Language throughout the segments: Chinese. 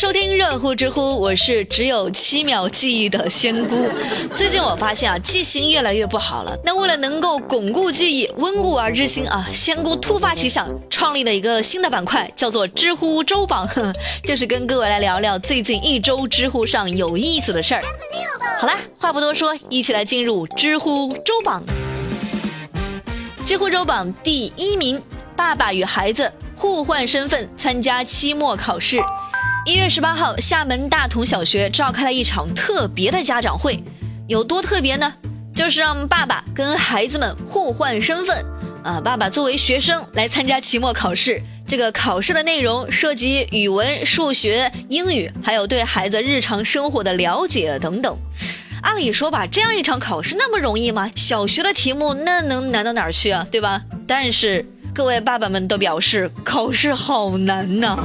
收听热乎知乎，我是只有七秒记忆的仙姑。最近我发现啊，记性越来越不好了。那为了能够巩固记忆、温故而知新啊，仙姑突发奇想，创立了一个新的板块，叫做知乎周榜，就是跟各位来聊聊最近一周知乎上有意思的事儿。好啦，话不多说，一起来进入知乎周榜。知乎周榜第一名：爸爸与孩子互换身份参加期末考试。一月十八号，厦门大同小学召开了一场特别的家长会，有多特别呢？就是让爸爸跟孩子们互换身份，啊，爸爸作为学生来参加期末考试。这个考试的内容涉及语文、数学、英语，还有对孩子日常生活的了解等等。按理说吧，这样一场考试那么容易吗？小学的题目那能难到哪儿去啊？对吧？但是各位爸爸们都表示，考试好难呐。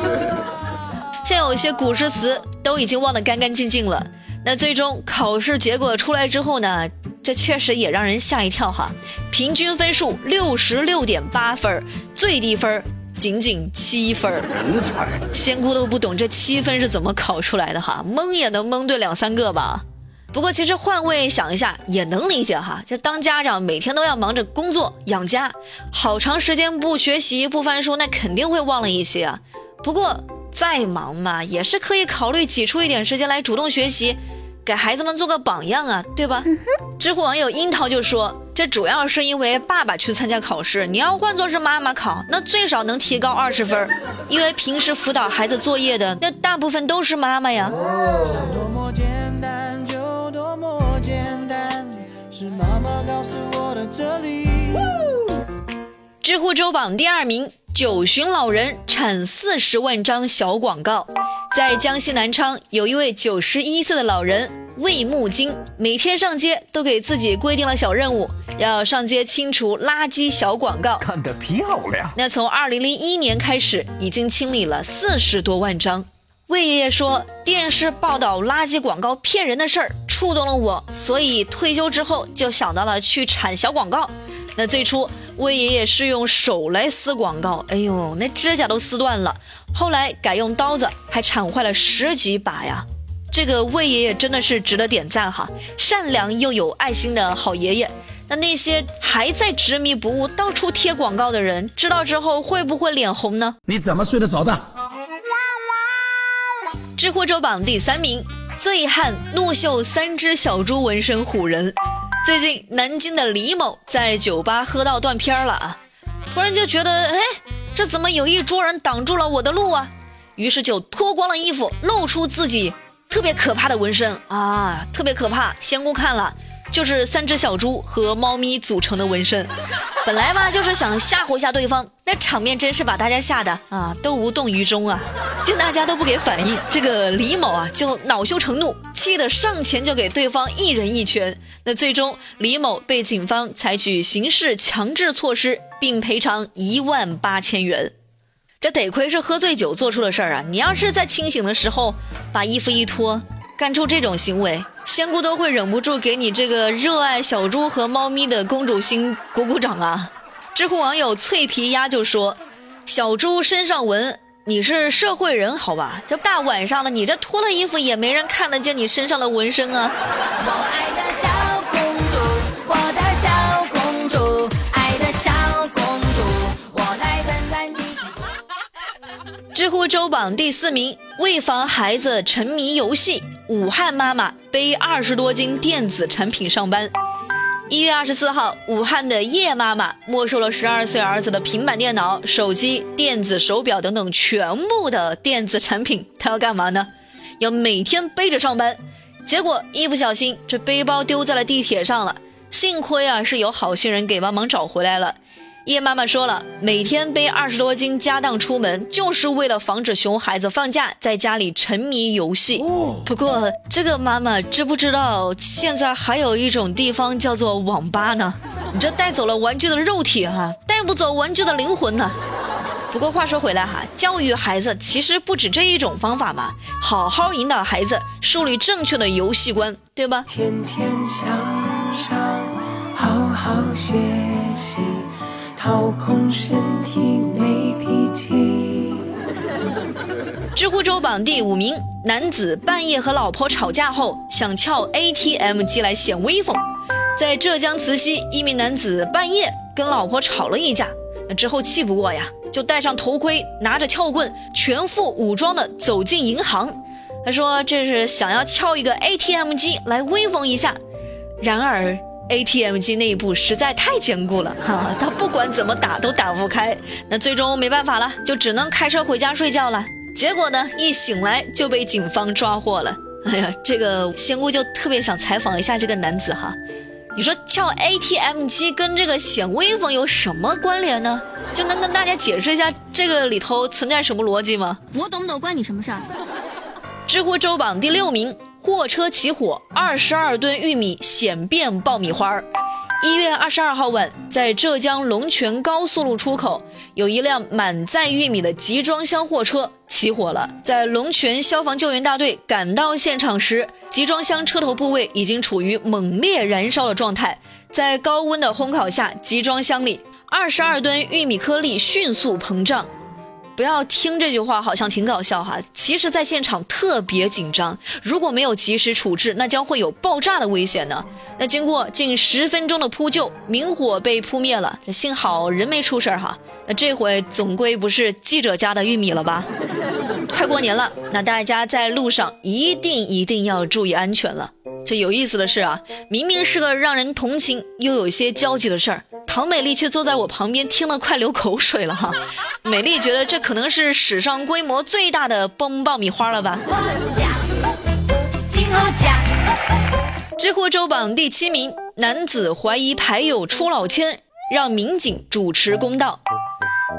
现有一些古诗词都已经忘得干干净净了。那最终考试结果出来之后呢？这确实也让人吓一跳哈。平均分数六十六点八分，最低分仅仅七分。人才，仙姑都不懂这七分是怎么考出来的哈，蒙也能蒙对两三个吧。不过其实换位想一下也能理解哈，就当家长每天都要忙着工作养家，好长时间不学习不翻书，那肯定会忘了一些啊。不过。再忙嘛，也是可以考虑挤出一点时间来主动学习，给孩子们做个榜样啊，对吧？知乎网友樱桃就说，这主要是因为爸爸去参加考试，你要换作是妈妈考，那最少能提高二十分，因为平时辅导孩子作业的那大部分都是妈妈呀。知乎周榜第二名。九旬老人产四十万张小广告，在江西南昌有一位九十一岁的老人魏木金，每天上街都给自己规定了小任务，要上街清除垃圾小广告。看得漂亮。那从二零零一年开始，已经清理了四十多万张。魏爷爷说，电视报道垃圾广告骗人的事儿触动了我，所以退休之后就想到了去铲小广告。那最初。魏爷爷是用手来撕广告，哎呦，那指甲都撕断了。后来改用刀子，还铲坏了十几把呀。这个魏爷爷真的是值得点赞哈，善良又有爱心的好爷爷。那那些还在执迷不悟、到处贴广告的人，知道之后会不会脸红呢？你怎么睡得着的？知乎周榜第三名，醉汉怒秀三只小猪纹身唬人。最近，南京的李某在酒吧喝到断片了啊，突然就觉得，哎，这怎么有一桌人挡住了我的路啊？于是就脱光了衣服，露出自己特别可怕的纹身啊，特别可怕。仙姑看了。就是三只小猪和猫咪组成的纹身，本来吧就是想吓唬一下对方，那场面真是把大家吓得啊都无动于衷啊！见大家都不给反应，这个李某啊就恼羞成怒，气得上前就给对方一人一拳。那最终李某被警方采取刑事强制措施，并赔偿一万八千元。这得亏是喝醉酒做出的事儿啊！你要是在清醒的时候把衣服一脱。干出这种行为，仙姑都会忍不住给你这个热爱小猪和猫咪的公主心鼓鼓掌啊！知乎网友脆皮鸭就说：“小猪身上纹，你是社会人好吧？这大晚上的，你这脱了衣服也没人看得见你身上的纹身啊！”知乎周榜第四名，为防孩子沉迷游戏。武汉妈妈背二十多斤电子产品上班。一月二十四号，武汉的叶妈妈没收了十二岁儿子的平板电脑、手机、电子手表等等全部的电子产品。她要干嘛呢？要每天背着上班。结果一不小心，这背包丢在了地铁上了。幸亏啊，是有好心人给帮忙找回来了。叶妈妈说了，每天背二十多斤家当出门，就是为了防止熊孩子放假在家里沉迷游戏。不过，这个妈妈知不知道，现在还有一种地方叫做网吧呢？你这带走了玩具的肉体哈，带不走玩具的灵魂呢。不过话说回来哈，教育孩子其实不止这一种方法嘛，好好引导孩子，树立正确的游戏观，对吧？天天向上，好好学习。掏空身体没脾气。知乎周榜第五名，男子半夜和老婆吵架后想撬 ATM 机来显威风。在浙江慈溪，一名男子半夜跟老婆吵了一架，那之后气不过呀，就戴上头盔，拿着撬棍，全副武装的走进银行。他说这是想要撬一个 ATM 机来威风一下。然而 ATM 机内部实在太坚固了，哈，他不管怎么打都打不开。那最终没办法了，就只能开车回家睡觉了。结果呢？一醒来就被警方抓获了。哎呀，这个仙姑就特别想采访一下这个男子哈。你说撬 ATM 机跟这个显威风有什么关联呢？就能跟大家解释一下这个里头存在什么逻辑吗？我懂不懂关你什么事儿？知乎周榜第六名，货车起火，二十二吨玉米险变爆米花儿。一月二十二号晚，在浙江龙泉高速路出口，有一辆满载玉米的集装箱货车起火了。在龙泉消防救援大队赶到现场时，集装箱车头部位已经处于猛烈燃烧的状态。在高温的烘烤下，集装箱里二十二吨玉米颗粒迅速膨胀。不要听这句话，好像挺搞笑哈。其实，在现场特别紧张，如果没有及时处置，那将会有爆炸的危险呢。那经过近十分钟的扑救，明火被扑灭了。这幸好人没出事儿哈。那这回总归不是记者家的玉米了吧？快过年了，那大家在路上一定一定要注意安全了。这有意思的是啊，明明是个让人同情又有些焦急的事儿，唐美丽却坐在我旁边听了快流口水了哈。美丽觉得这可能是史上规模最大的崩爆米花了吧？知乎周榜第七名，男子怀疑牌友出老千，让民警主持公道。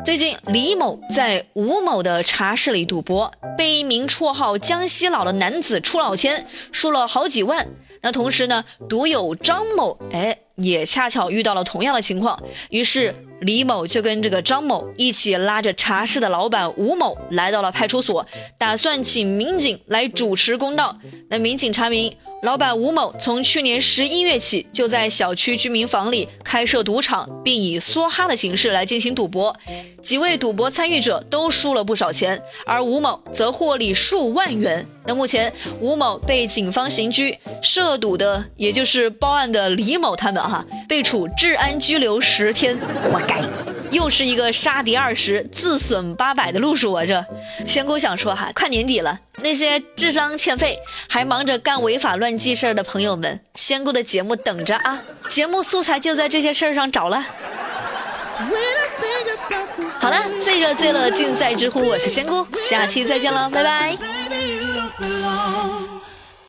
最近，李某在吴某的茶室里赌博，被一名绰号“江西佬”的男子出老千，输了好几万。那同时呢，赌友张某，哎，也恰巧遇到了同样的情况，于是李某就跟这个张某一起拉着茶室的老板吴某来到了派出所，打算请民警来主持公道。那民警查明。老板吴某从去年十一月起就在小区居民房里开设赌场，并以梭哈的形式来进行赌博，几位赌博参与者都输了不少钱，而吴某则获利数万元。那目前吴某被警方刑拘，涉赌的也就是报案的李某他们哈，被处治安拘留十天，该。又是一个杀敌二十，自损八百的路数啊！这仙姑想说哈，快年底了，那些智商欠费还忙着干违法乱纪事儿的朋友们，仙姑的节目等着啊！节目素材就在这些事儿上找了。好了，最热最乐尽在知乎，我是仙姑，下期再见了，拜拜。